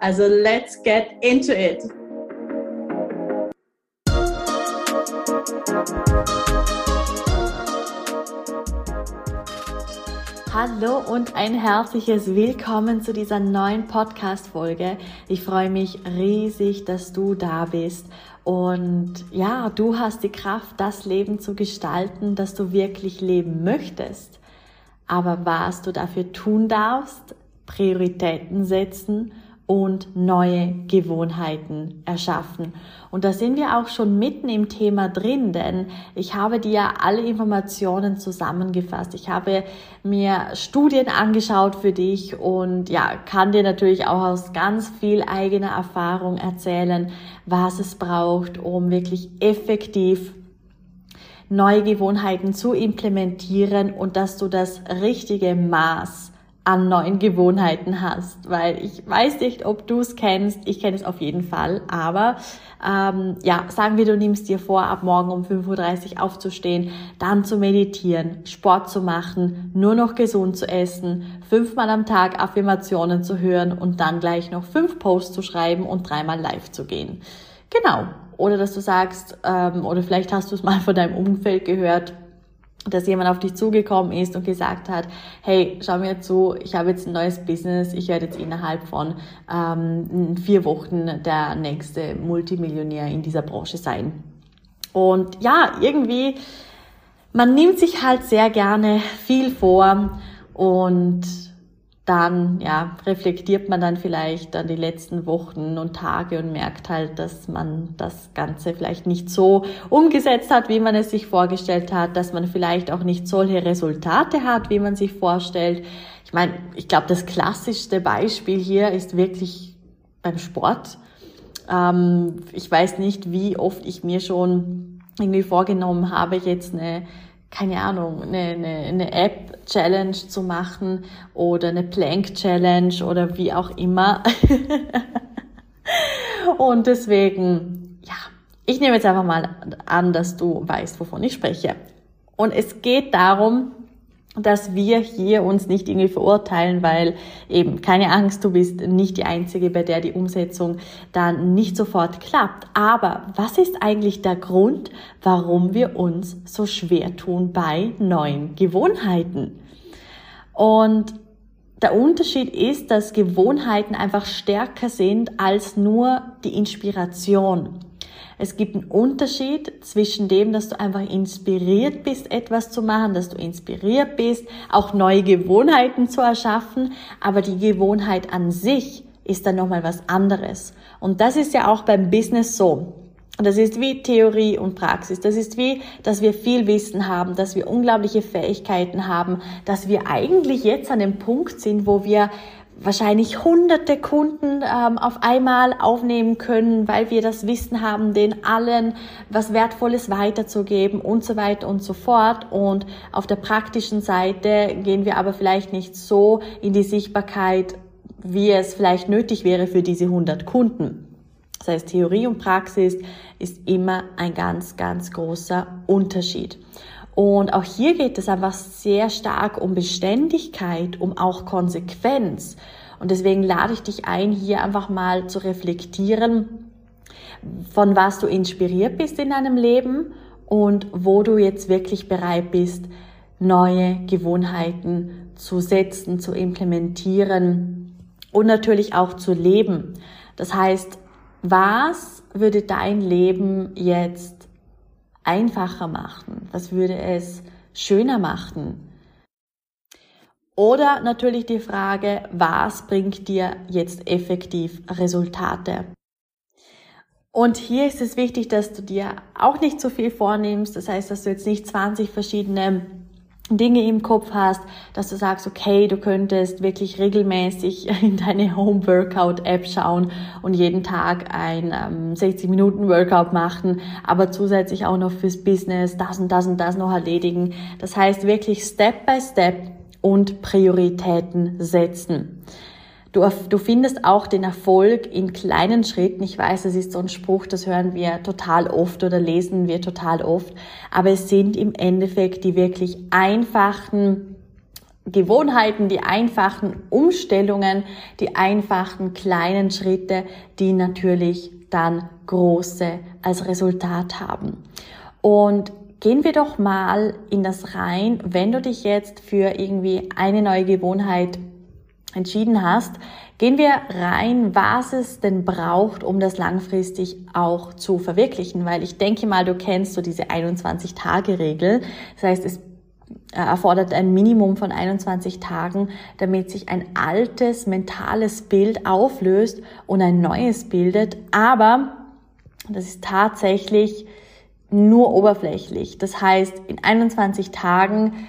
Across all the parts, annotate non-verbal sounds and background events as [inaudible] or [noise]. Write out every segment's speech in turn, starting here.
Also let's get into it! Hallo und ein herzliches Willkommen zu dieser neuen Podcast-Folge. Ich freue mich riesig, dass du da bist. Und ja, du hast die Kraft, das Leben zu gestalten, das du wirklich leben möchtest. Aber was du dafür tun darfst, Prioritäten setzen und neue Gewohnheiten erschaffen. Und da sind wir auch schon mitten im Thema drin, denn ich habe dir alle Informationen zusammengefasst. Ich habe mir Studien angeschaut für dich und ja, kann dir natürlich auch aus ganz viel eigener Erfahrung erzählen, was es braucht, um wirklich effektiv neue Gewohnheiten zu implementieren und dass du das richtige Maß an neuen Gewohnheiten hast, weil ich weiß nicht, ob du es kennst. Ich kenne es auf jeden Fall, aber ähm, ja, sagen wir, du nimmst dir vor, ab morgen um 5.30 Uhr aufzustehen, dann zu meditieren, Sport zu machen, nur noch gesund zu essen, fünfmal am Tag Affirmationen zu hören und dann gleich noch fünf Posts zu schreiben und dreimal live zu gehen. Genau. Oder dass du sagst, ähm, oder vielleicht hast du es mal von deinem Umfeld gehört, dass jemand auf dich zugekommen ist und gesagt hat, hey, schau mir zu, ich habe jetzt ein neues Business, ich werde jetzt innerhalb von ähm, vier Wochen der nächste Multimillionär in dieser Branche sein. Und ja, irgendwie, man nimmt sich halt sehr gerne viel vor und dann ja, reflektiert man dann vielleicht dann die letzten Wochen und Tage und merkt halt, dass man das Ganze vielleicht nicht so umgesetzt hat, wie man es sich vorgestellt hat, dass man vielleicht auch nicht solche Resultate hat, wie man sich vorstellt. Ich meine, ich glaube, das klassischste Beispiel hier ist wirklich beim Sport. Ähm, ich weiß nicht, wie oft ich mir schon irgendwie vorgenommen habe, jetzt eine keine Ahnung, eine, eine, eine App-Challenge zu machen oder eine Plank-Challenge oder wie auch immer. [laughs] Und deswegen, ja, ich nehme jetzt einfach mal an, dass du weißt, wovon ich spreche. Und es geht darum, dass wir hier uns nicht irgendwie verurteilen, weil eben keine Angst, du bist nicht die Einzige, bei der die Umsetzung dann nicht sofort klappt. Aber was ist eigentlich der Grund, warum wir uns so schwer tun bei neuen Gewohnheiten? Und der Unterschied ist, dass Gewohnheiten einfach stärker sind als nur die Inspiration. Es gibt einen Unterschied zwischen dem, dass du einfach inspiriert bist, etwas zu machen, dass du inspiriert bist, auch neue Gewohnheiten zu erschaffen, aber die Gewohnheit an sich ist dann nochmal was anderes. Und das ist ja auch beim Business so. Und das ist wie Theorie und Praxis. Das ist wie, dass wir viel Wissen haben, dass wir unglaubliche Fähigkeiten haben, dass wir eigentlich jetzt an dem Punkt sind, wo wir wahrscheinlich hunderte Kunden ähm, auf einmal aufnehmen können, weil wir das Wissen haben, den allen was Wertvolles weiterzugeben und so weiter und so fort. Und auf der praktischen Seite gehen wir aber vielleicht nicht so in die Sichtbarkeit, wie es vielleicht nötig wäre für diese 100 Kunden. Das heißt, Theorie und Praxis ist immer ein ganz, ganz großer Unterschied. Und auch hier geht es einfach sehr stark um Beständigkeit, um auch Konsequenz. Und deswegen lade ich dich ein, hier einfach mal zu reflektieren, von was du inspiriert bist in deinem Leben und wo du jetzt wirklich bereit bist, neue Gewohnheiten zu setzen, zu implementieren und natürlich auch zu leben. Das heißt, was würde dein Leben jetzt einfacher machen? Was würde es schöner machen? Oder natürlich die Frage, was bringt dir jetzt effektiv Resultate? Und hier ist es wichtig, dass du dir auch nicht zu viel vornimmst. Das heißt, dass du jetzt nicht 20 verschiedene Dinge im Kopf hast, dass du sagst, okay, du könntest wirklich regelmäßig [laughs] in deine Home Workout App schauen und jeden Tag ein ähm, 60 Minuten Workout machen, aber zusätzlich auch noch fürs Business das und das und das noch erledigen. Das heißt wirklich Step by Step und Prioritäten setzen. Du, du findest auch den Erfolg in kleinen Schritten. Ich weiß, das ist so ein Spruch, das hören wir total oft oder lesen wir total oft. Aber es sind im Endeffekt die wirklich einfachen Gewohnheiten, die einfachen Umstellungen, die einfachen kleinen Schritte, die natürlich dann große als Resultat haben. Und gehen wir doch mal in das rein, wenn du dich jetzt für irgendwie eine neue Gewohnheit entschieden hast, gehen wir rein, was es denn braucht, um das langfristig auch zu verwirklichen. Weil ich denke mal, du kennst so diese 21-Tage-Regel. Das heißt, es erfordert ein Minimum von 21 Tagen, damit sich ein altes mentales Bild auflöst und ein neues bildet. Aber das ist tatsächlich nur oberflächlich. Das heißt, in 21 Tagen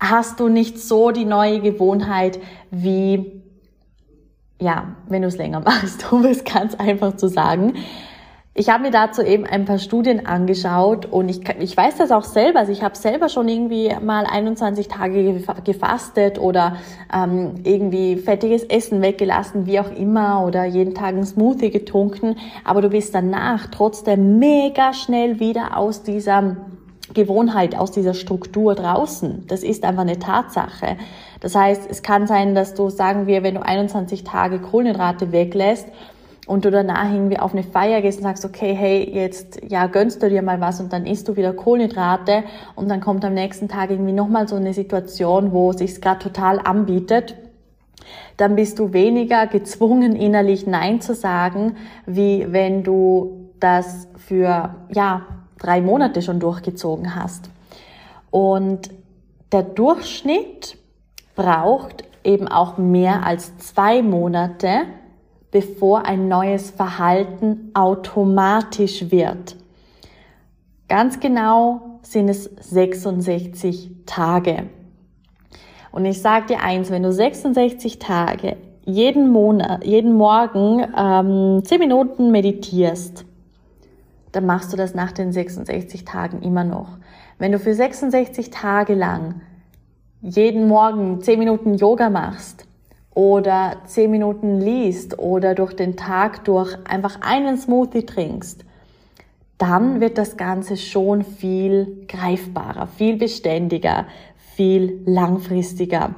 hast du nicht so die neue Gewohnheit wie, ja, wenn du es länger [laughs] machst, um es ganz einfach zu sagen. Ich habe mir dazu eben ein paar Studien angeschaut und ich, ich weiß das auch selber. Also ich habe selber schon irgendwie mal 21 Tage gefastet oder ähm, irgendwie fettiges Essen weggelassen, wie auch immer, oder jeden Tag einen Smoothie getrunken. Aber du bist danach trotzdem mega schnell wieder aus dieser Gewohnheit, aus dieser Struktur draußen. Das ist einfach eine Tatsache. Das heißt, es kann sein, dass du, sagen wir, wenn du 21 Tage Kohlenhydrate weglässt und du danach irgendwie auf eine Feier gehst und sagst, okay, hey, jetzt, ja, gönnst du dir mal was und dann isst du wieder Kohlenhydrate und dann kommt am nächsten Tag irgendwie nochmal so eine Situation, wo es sich gerade total anbietet, dann bist du weniger gezwungen, innerlich Nein zu sagen, wie wenn du das für, ja, drei Monate schon durchgezogen hast. Und der Durchschnitt braucht eben auch mehr als zwei Monate, bevor ein neues Verhalten automatisch wird. Ganz genau sind es 66 Tage. Und ich sage dir eins, wenn du 66 Tage jeden Monat, jeden Morgen ähm, 10 Minuten meditierst, dann machst du das nach den 66 Tagen immer noch. Wenn du für 66 Tage lang jeden Morgen 10 Minuten Yoga machst oder 10 Minuten liest oder durch den Tag durch einfach einen Smoothie trinkst, dann wird das Ganze schon viel greifbarer, viel beständiger, viel langfristiger.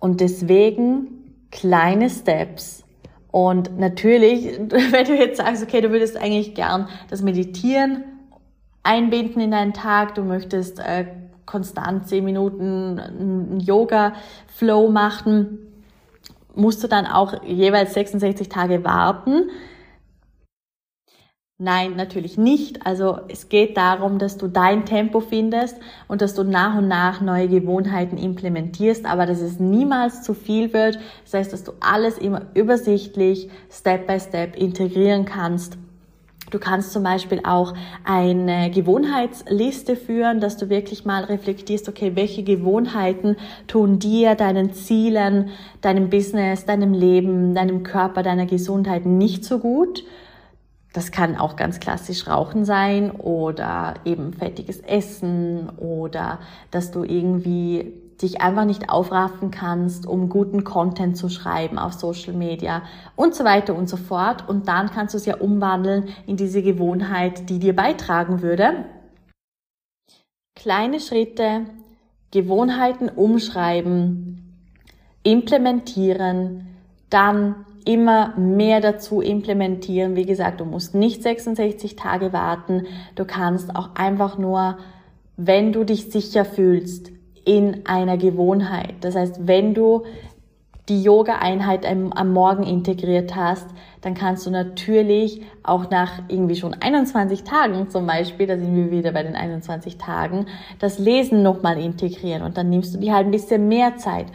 Und deswegen kleine Steps, und natürlich, [laughs] wenn du jetzt sagst, okay, du würdest eigentlich gern das Meditieren einbinden in deinen Tag, du möchtest äh, konstant zehn Minuten einen Yoga-Flow machen, musst du dann auch jeweils 66 Tage warten. Nein, natürlich nicht. Also es geht darum, dass du dein Tempo findest und dass du nach und nach neue Gewohnheiten implementierst, aber dass es niemals zu viel wird. Das heißt, dass du alles immer übersichtlich, Step by Step integrieren kannst. Du kannst zum Beispiel auch eine Gewohnheitsliste führen, dass du wirklich mal reflektierst, okay, welche Gewohnheiten tun dir, deinen Zielen, deinem Business, deinem Leben, deinem Körper, deiner Gesundheit nicht so gut das kann auch ganz klassisch Rauchen sein oder eben fettiges Essen oder dass du irgendwie dich einfach nicht aufraffen kannst, um guten Content zu schreiben auf Social Media und so weiter und so fort. Und dann kannst du es ja umwandeln in diese Gewohnheit, die dir beitragen würde. Kleine Schritte, Gewohnheiten umschreiben, implementieren, dann immer mehr dazu implementieren. Wie gesagt, du musst nicht 66 Tage warten. Du kannst auch einfach nur, wenn du dich sicher fühlst, in einer Gewohnheit. Das heißt, wenn du die Yoga-Einheit am Morgen integriert hast, dann kannst du natürlich auch nach irgendwie schon 21 Tagen zum Beispiel, da sind wir wieder bei den 21 Tagen, das Lesen nochmal integrieren und dann nimmst du dir halt ein bisschen mehr Zeit.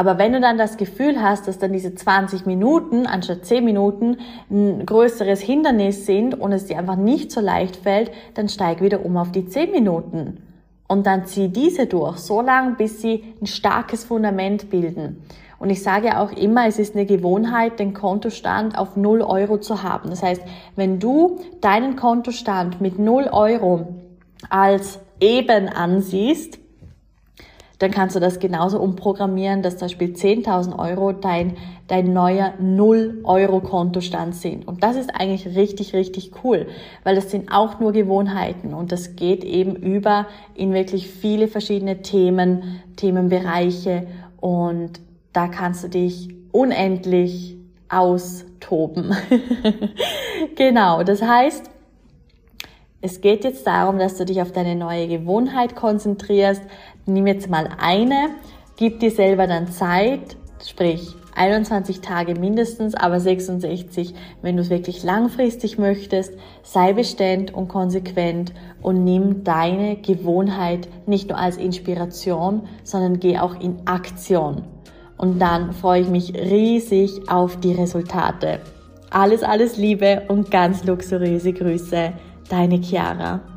Aber wenn du dann das Gefühl hast, dass dann diese 20 Minuten anstatt 10 Minuten ein größeres Hindernis sind und es dir einfach nicht so leicht fällt, dann steig wieder um auf die 10 Minuten. und dann zieh diese durch, so lange, bis sie ein starkes Fundament bilden. Und ich sage auch immer, es ist eine Gewohnheit, den Kontostand auf 0 Euro zu haben. Das heißt, wenn du deinen Kontostand mit 0 Euro als eben ansiehst, dann kannst du das genauso umprogrammieren, dass zum Beispiel 10.000 Euro dein, dein neuer 0-Euro-Kontostand sind. Und das ist eigentlich richtig, richtig cool, weil das sind auch nur Gewohnheiten und das geht eben über in wirklich viele verschiedene Themen, Themenbereiche und da kannst du dich unendlich austoben. [laughs] genau, das heißt, es geht jetzt darum, dass du dich auf deine neue Gewohnheit konzentrierst. Nimm jetzt mal eine, gib dir selber dann Zeit, sprich 21 Tage mindestens, aber 66, wenn du es wirklich langfristig möchtest. Sei beständ und konsequent und nimm deine Gewohnheit nicht nur als Inspiration, sondern geh auch in Aktion. Und dann freue ich mich riesig auf die Resultate. Alles, alles Liebe und ganz luxuriöse Grüße deine Chiara.